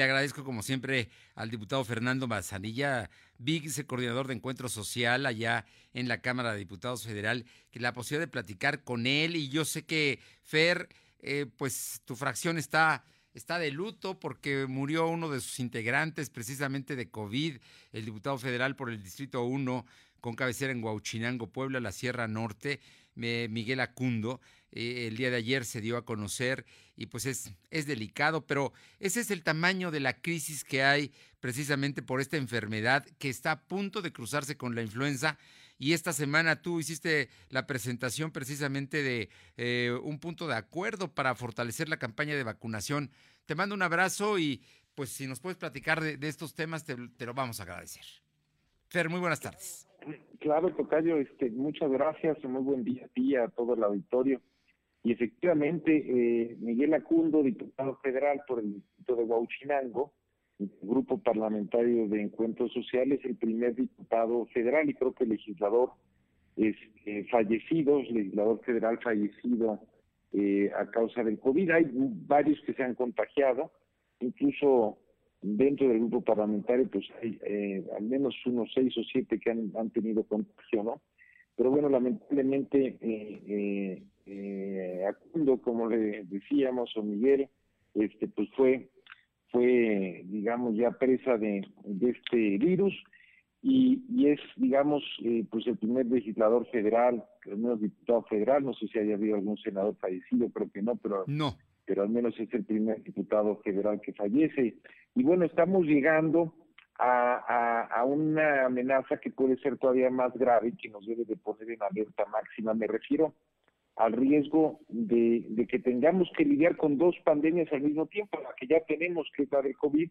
le agradezco como siempre al diputado Fernando Mazanilla, coordinador de Encuentro Social allá en la Cámara de Diputados Federal, que la posibilidad de platicar con él y yo sé que Fer, eh, pues tu fracción está está de luto porque murió uno de sus integrantes precisamente de COVID, el diputado federal por el Distrito 1 con cabecera en Huauchinango, Puebla, la Sierra Norte, Miguel Acundo. Eh, el día de ayer se dio a conocer y pues es, es delicado, pero ese es el tamaño de la crisis que hay precisamente por esta enfermedad que está a punto de cruzarse con la influenza. Y esta semana tú hiciste la presentación precisamente de eh, un punto de acuerdo para fortalecer la campaña de vacunación. Te mando un abrazo y pues si nos puedes platicar de, estos temas, te, lo vamos a agradecer. Fer, muy buenas tardes. Claro, Tocayo, este, muchas gracias, muy buen día a ti, a todo el auditorio. Y efectivamente, eh, Miguel Acundo, diputado federal por el distrito de Huauchinango, grupo parlamentario de Encuentros Sociales, el primer diputado federal y creo que legislador es, eh, fallecido, legislador federal fallecido eh, a causa del COVID. Hay varios que se han contagiado, incluso dentro del grupo parlamentario, pues hay eh, al menos unos seis o siete que han, han tenido contagio, ¿no? Pero bueno, lamentablemente, eh, Acundo, como le decíamos, o Miguel, este, pues fue, fue, digamos, ya presa de, de este virus y, y es, digamos, eh, pues el primer legislador federal, al menos diputado federal, no sé si haya habido algún senador fallecido, creo que no, pero no pero al menos es el primer diputado federal que fallece. Y bueno, estamos llegando a, a, una amenaza que puede ser todavía más grave y que nos debe de poner en alerta máxima. Me refiero al riesgo de, de que tengamos que lidiar con dos pandemias al mismo tiempo, la que ya tenemos, que es la del COVID,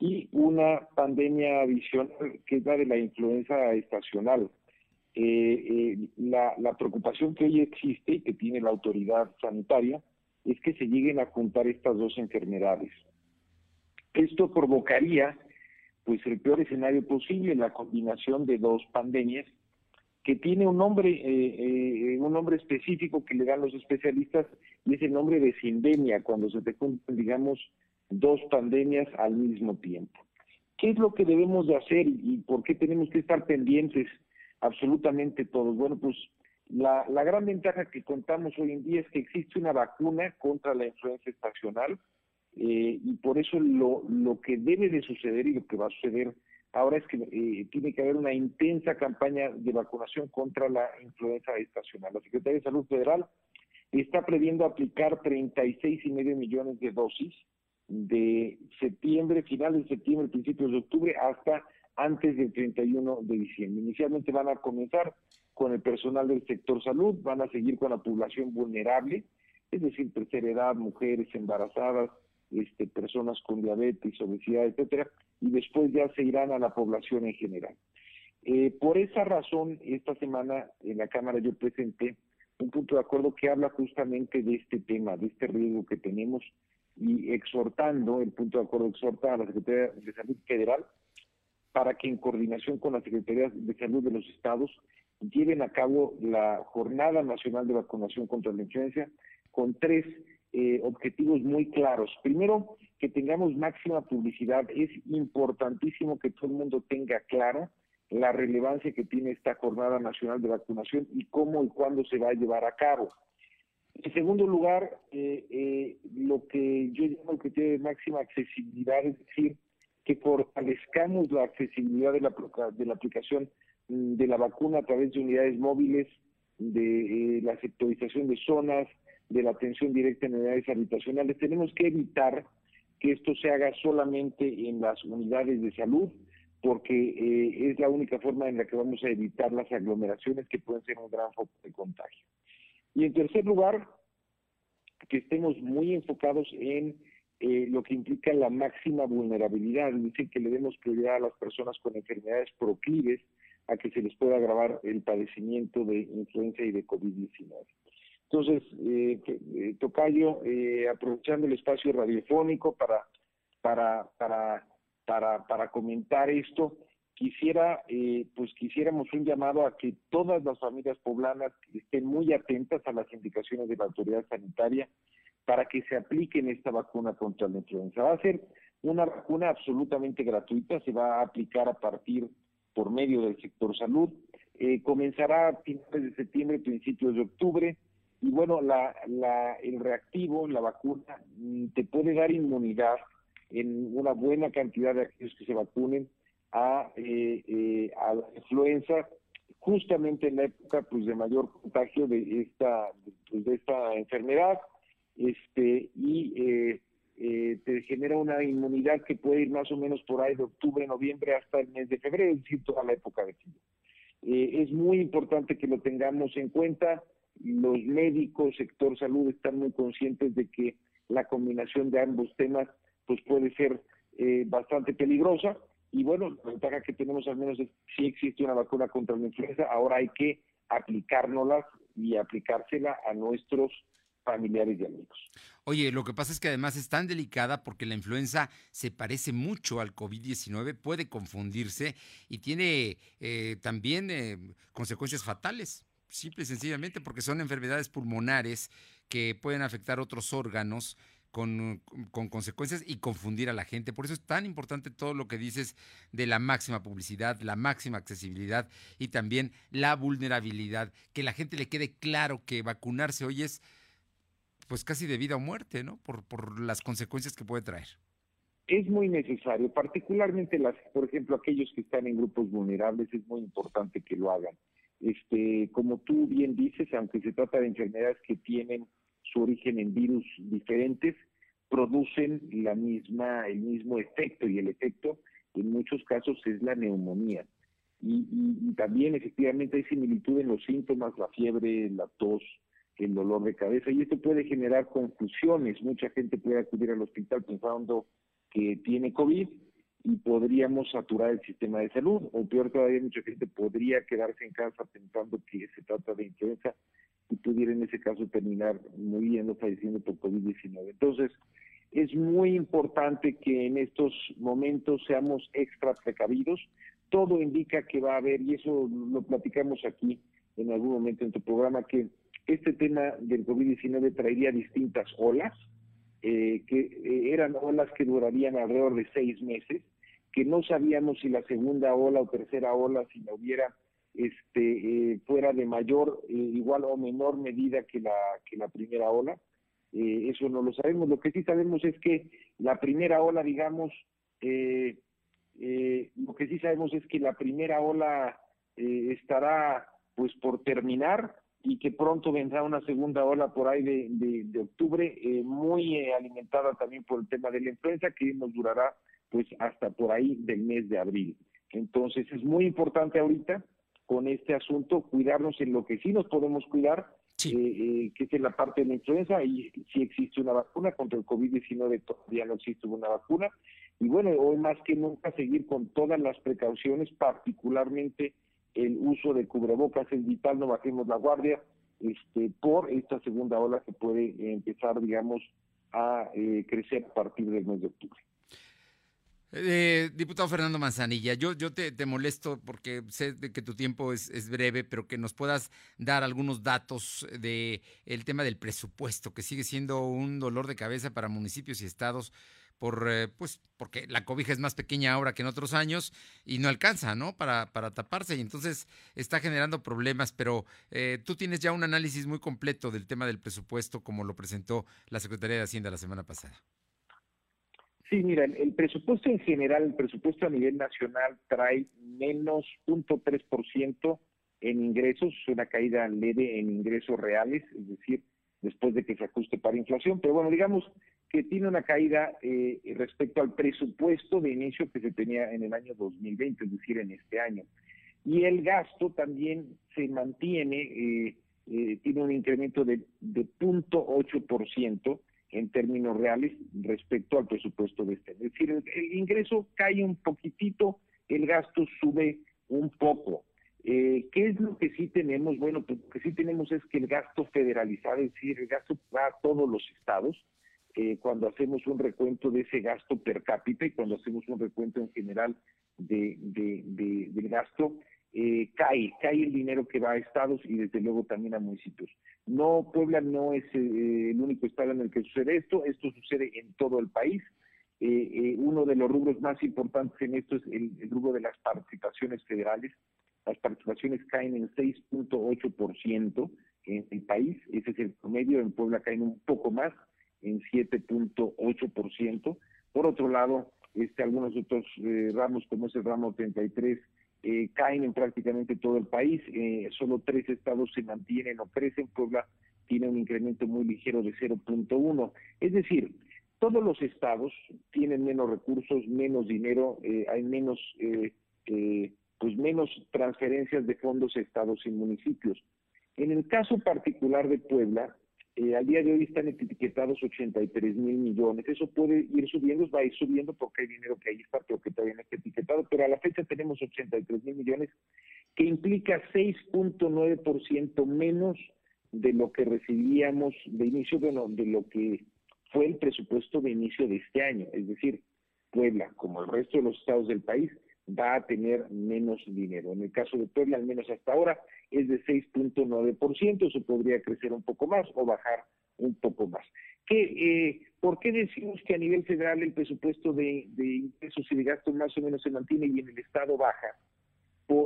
y una pandemia adicional, que es la de la influenza estacional. Eh, eh, la, la preocupación que hoy existe y que tiene la autoridad sanitaria es que se lleguen a juntar estas dos enfermedades. Esto provocaría pues el peor escenario posible, la combinación de dos pandemias que tiene un nombre eh, eh, un nombre específico que le dan los especialistas y es el nombre de sindemia cuando se te juntan digamos dos pandemias al mismo tiempo. ¿Qué es lo que debemos de hacer y por qué tenemos que estar pendientes absolutamente todos? Bueno, pues la, la gran ventaja que contamos hoy en día es que existe una vacuna contra la influenza estacional eh, y por eso lo, lo que debe de suceder y lo que va a suceder ahora es que eh, tiene que haber una intensa campaña de vacunación contra la influenza estacional. La Secretaría de Salud Federal está previendo aplicar 36 y medio millones de dosis de septiembre, finales de septiembre, principios de octubre, hasta antes del 31 de diciembre. Inicialmente van a comenzar con el personal del sector salud, van a seguir con la población vulnerable, es decir, tercera edad, mujeres embarazadas, este, personas con diabetes, obesidad, etcétera, y después ya se irán a la población en general. Eh, por esa razón, esta semana en la Cámara yo presenté un punto de acuerdo que habla justamente de este tema, de este riesgo que tenemos y exhortando, el punto de acuerdo exhorta a la Secretaría de Salud Federal para que en coordinación con la Secretaría de Salud de los estados lleven a cabo la Jornada Nacional de Vacunación contra la Influenza con tres eh, objetivos muy claros. Primero, que tengamos máxima publicidad. Es importantísimo que todo el mundo tenga claro la relevancia que tiene esta Jornada Nacional de Vacunación y cómo y cuándo se va a llevar a cabo. En segundo lugar, eh, eh, lo que yo llamo el criterio de máxima accesibilidad, es decir, que fortalezcamos la accesibilidad de la, de la aplicación mm, de la vacuna a través de unidades móviles, de eh, la sectorización de zonas, de la atención directa en unidades habitacionales. Tenemos que evitar que esto se haga solamente en las unidades de salud, porque eh, es la única forma en la que vamos a evitar las aglomeraciones que pueden ser un gran foco de contagio. Y en tercer lugar, que estemos muy enfocados en eh, lo que implica la máxima vulnerabilidad, es decir, que le demos prioridad a las personas con enfermedades proclives a que se les pueda agravar el padecimiento de influenza y de COVID-19. Entonces, eh, eh Tocayo, eh, aprovechando el espacio radiofónico para, para, para, para, para comentar esto, quisiera, pues quisiéramos un llamado a que todas las familias poblanas estén muy atentas a las indicaciones de la autoridad sanitaria para que se apliquen esta vacuna contra la influenza. Va a ser una vacuna absolutamente gratuita, se va a aplicar a partir por medio del sector salud, eh, comenzará a finales de septiembre, principios de octubre, y bueno, la, la, el reactivo, la vacuna, mm, te puede dar inmunidad en una buena cantidad de aquellos que se vacunen a, eh, eh, a la influenza, justamente en la época pues de mayor contagio de esta, pues, de esta enfermedad, este, y eh, eh, te genera una inmunidad que puede ir más o menos por ahí de octubre, noviembre hasta el mes de febrero, es decir, toda la época de frío. Eh, es muy importante que lo tengamos en cuenta. Los médicos, sector salud, están muy conscientes de que la combinación de ambos temas pues puede ser eh, bastante peligrosa. Y bueno, la ventaja que tenemos al menos es si existe una vacuna contra la influenza, ahora hay que aplicárnosla y aplicársela a nuestros familiares y amigos. Oye, lo que pasa es que además es tan delicada porque la influenza se parece mucho al COVID-19, puede confundirse y tiene eh, también eh, consecuencias fatales, simple y sencillamente porque son enfermedades pulmonares que pueden afectar otros órganos. Con, con, consecuencias y confundir a la gente. Por eso es tan importante todo lo que dices de la máxima publicidad, la máxima accesibilidad y también la vulnerabilidad. Que la gente le quede claro que vacunarse hoy es pues casi de vida o muerte, ¿no? Por, por las consecuencias que puede traer. Es muy necesario, particularmente las, por ejemplo, aquellos que están en grupos vulnerables, es muy importante que lo hagan. Este, como tú bien dices, aunque se trata de enfermedades que tienen su origen en virus diferentes, producen la misma, el mismo efecto y el efecto en muchos casos es la neumonía. Y, y también efectivamente hay similitud en los síntomas, la fiebre, la tos, el dolor de cabeza y esto puede generar confusiones. Mucha gente puede acudir al hospital pensando que tiene COVID y podríamos saturar el sistema de salud o peor todavía mucha gente podría quedarse en casa pensando que se trata de influenza y pudiera en ese caso terminar muriendo, falleciendo por COVID-19. Entonces, es muy importante que en estos momentos seamos extra precavidos. Todo indica que va a haber, y eso lo platicamos aquí en algún momento en tu programa, que este tema del COVID-19 traería distintas olas, eh, que eh, eran olas que durarían alrededor de seis meses, que no sabíamos si la segunda ola o tercera ola, si la hubiera, este, eh, fuera de mayor, igual o menor medida que la, que la primera ola. eso no lo sabemos. Lo que sí sabemos es que la primera ola, digamos, lo que sí sabemos es que la primera ola estará pues por terminar y que pronto vendrá una segunda ola por ahí de, de, octubre, eh, muy eh, alimentada también por el tema de la influenza, que nos durará pues hasta por ahí del mes de abril. Entonces es muy importante ahorita con este asunto cuidarnos en lo que sí nos podemos cuidar, eh, que es la parte de la influenza, y si existe una vacuna contra el COVID-19, todavía no existe una vacuna. Y bueno, hoy más que nunca seguir con todas las precauciones, particularmente el uso de cubrebocas es vital, no bajemos la guardia este, por esta segunda ola que puede empezar, digamos, a eh, crecer a partir del mes de octubre. Eh, diputado Fernando Manzanilla, yo, yo te, molesto porque sé que tu tiempo es, es, breve, pero que nos puedas dar algunos datos de tema del presupuesto, que sigue siendo un dolor de cabeza para municipios y estados por eh, pues porque la cobija es más pequeña ahora que en otros años y no alcanza, ¿no? Para, para taparse y entonces está generando problemas, pero eh, tú tienes ya un análisis muy completo del tema del presupuesto como lo presentó la Secretaría de Hacienda la semana pasada. Sí, mira, el, presupuesto en general, el presupuesto a nivel nacional trae menos 0.3% en ingresos, una caída leve en ingresos reales, es decir, después de que se ajuste para inflación, pero bueno, digamos que tiene una caída eh, respecto al presupuesto de inicio que se tenía en el año 2020, es decir, en este año. Y el gasto también se mantiene, eh, eh, tiene un incremento de, de 0.8% en términos reales respecto al presupuesto de este. Es decir, el, ingreso cae un poquitito, el gasto sube un poco. ¿Qué es lo que sí tenemos? Bueno, pues lo que sí tenemos es que el gasto federalizado, es decir, el gasto va a todos los estados, eh, cuando hacemos un recuento de ese gasto per cápita y cuando hacemos un recuento en general de, del gasto, eh, cae, cae el dinero que va a estados y desde luego también a municipios. No, Puebla no es eh, el único estado en el que sucede esto, esto sucede en todo el país Eh, uno de los rubros más importantes en esto es el, rubro de las participaciones federales. Las participaciones caen en 6.8% en el país, ese es el promedio, en Puebla caen un poco más, en 7.8%. Por otro lado, este, algunos otros ramos, como es el ramo 33, eh, caen en prácticamente todo el país. Eh, solo tres estados se mantienen o crecen. Puebla tiene un incremento muy ligero de 0.1. Es decir, todos los estados tienen menos recursos, menos dinero, eh, hay menos, pues menos transferencias de fondos estados y municipios. En el caso particular de Puebla, eh, al día de hoy están etiquetados 83 mil millones. Eso puede ir subiendo, va a ir subiendo porque hay dinero que ahí está, pero que todavía no está etiquetado. Pero a la fecha tenemos 83 mil millones, que implica 6.9% menos de lo que recibíamos de inicio, bueno, de lo que fue el presupuesto de inicio de este año. Es decir, Puebla, como el resto de los estados del país, va a tener menos dinero. En el caso de Puebla, al menos hasta ahora, es de 6.9%, eso podría crecer un poco más o bajar un poco más. ¿Qué, eh, ¿Por qué decimos que a nivel federal el presupuesto de, de ingresos y de gastos más o menos se mantiene y en el Estado baja?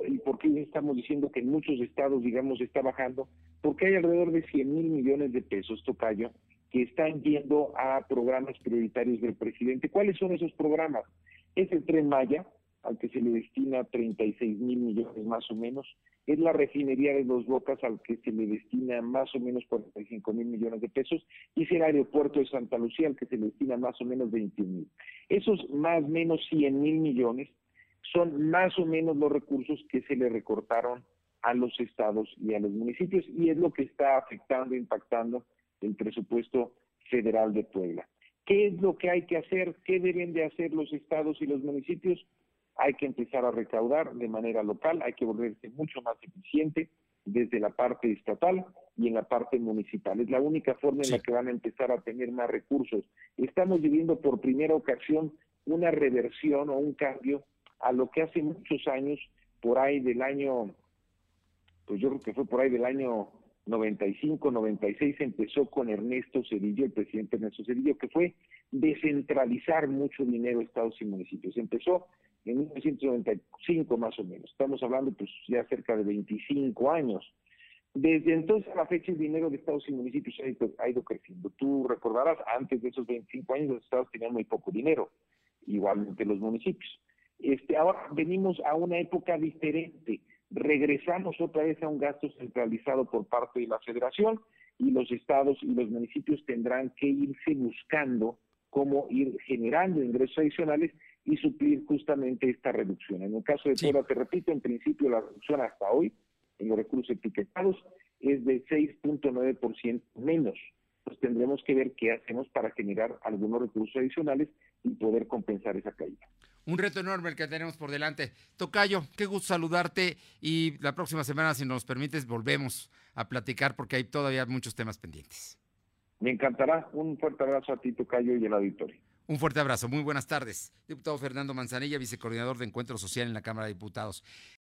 ¿Y por qué estamos diciendo que en muchos estados, digamos, está bajando? Porque hay alrededor de 100 mil millones de pesos, Tocayo, que están yendo a programas prioritarios del presidente. ¿Cuáles son esos programas? Es el Tren Maya, al que se le destina 36 mil millones más o menos, es la refinería de Dos Bocas al que se le destina más o menos 45 mil millones de pesos y es el aeropuerto de Santa Lucía al que se le destina más o menos 21 mil. Esos más o menos 100 mil millones son más o menos los recursos que se le recortaron a los estados y a los municipios y es lo que está afectando, impactando el presupuesto federal de Puebla. ¿Qué es lo que hay que hacer? ¿Qué deben de hacer los estados y los municipios? Hay que empezar a recaudar de manera local, hay que volverse mucho más eficiente desde la parte estatal y en la parte municipal. Es la única forma en la que van a empezar a tener más recursos. Estamos viviendo por primera ocasión una reversión o un cambio a lo que hace muchos años, por ahí del año, pues yo creo que fue por ahí del año 95, 96, empezó con Ernesto Cedillo, el presidente Ernesto Cedillo, que fue descentralizar mucho dinero a estados y municipios. Empezó en 1995 más o menos. Estamos hablando pues ya cerca de 25 años. Desde entonces a la fecha el dinero de estados y municipios ha ido, creciendo. Tú recordarás, antes de esos 25 años los estados tenían muy poco dinero, igualmente los municipios. Este, ahora venimos a una época diferente. Regresamos otra vez a un gasto centralizado por parte de la federación y los estados y los municipios tendrán que irse buscando cómo ir generando ingresos adicionales y suplir justamente esta reducción. En el caso de Puebla, te repito, en principio la reducción hasta hoy en los recursos etiquetados es de 6.9% menos. Pues tendremos que ver qué hacemos para generar algunos recursos adicionales y poder compensar esa caída. Un reto enorme el que tenemos por delante. Tocayo, qué gusto saludarte y la próxima semana, si nos permites, volvemos a platicar porque hay todavía muchos temas pendientes. Me encantará. Un fuerte abrazo a ti, Tocayo, y al auditorio. Un fuerte abrazo, muy buenas tardes. Diputado Fernando Manzanilla, vicecoordinador de Encuentro Social en la Cámara de Diputados.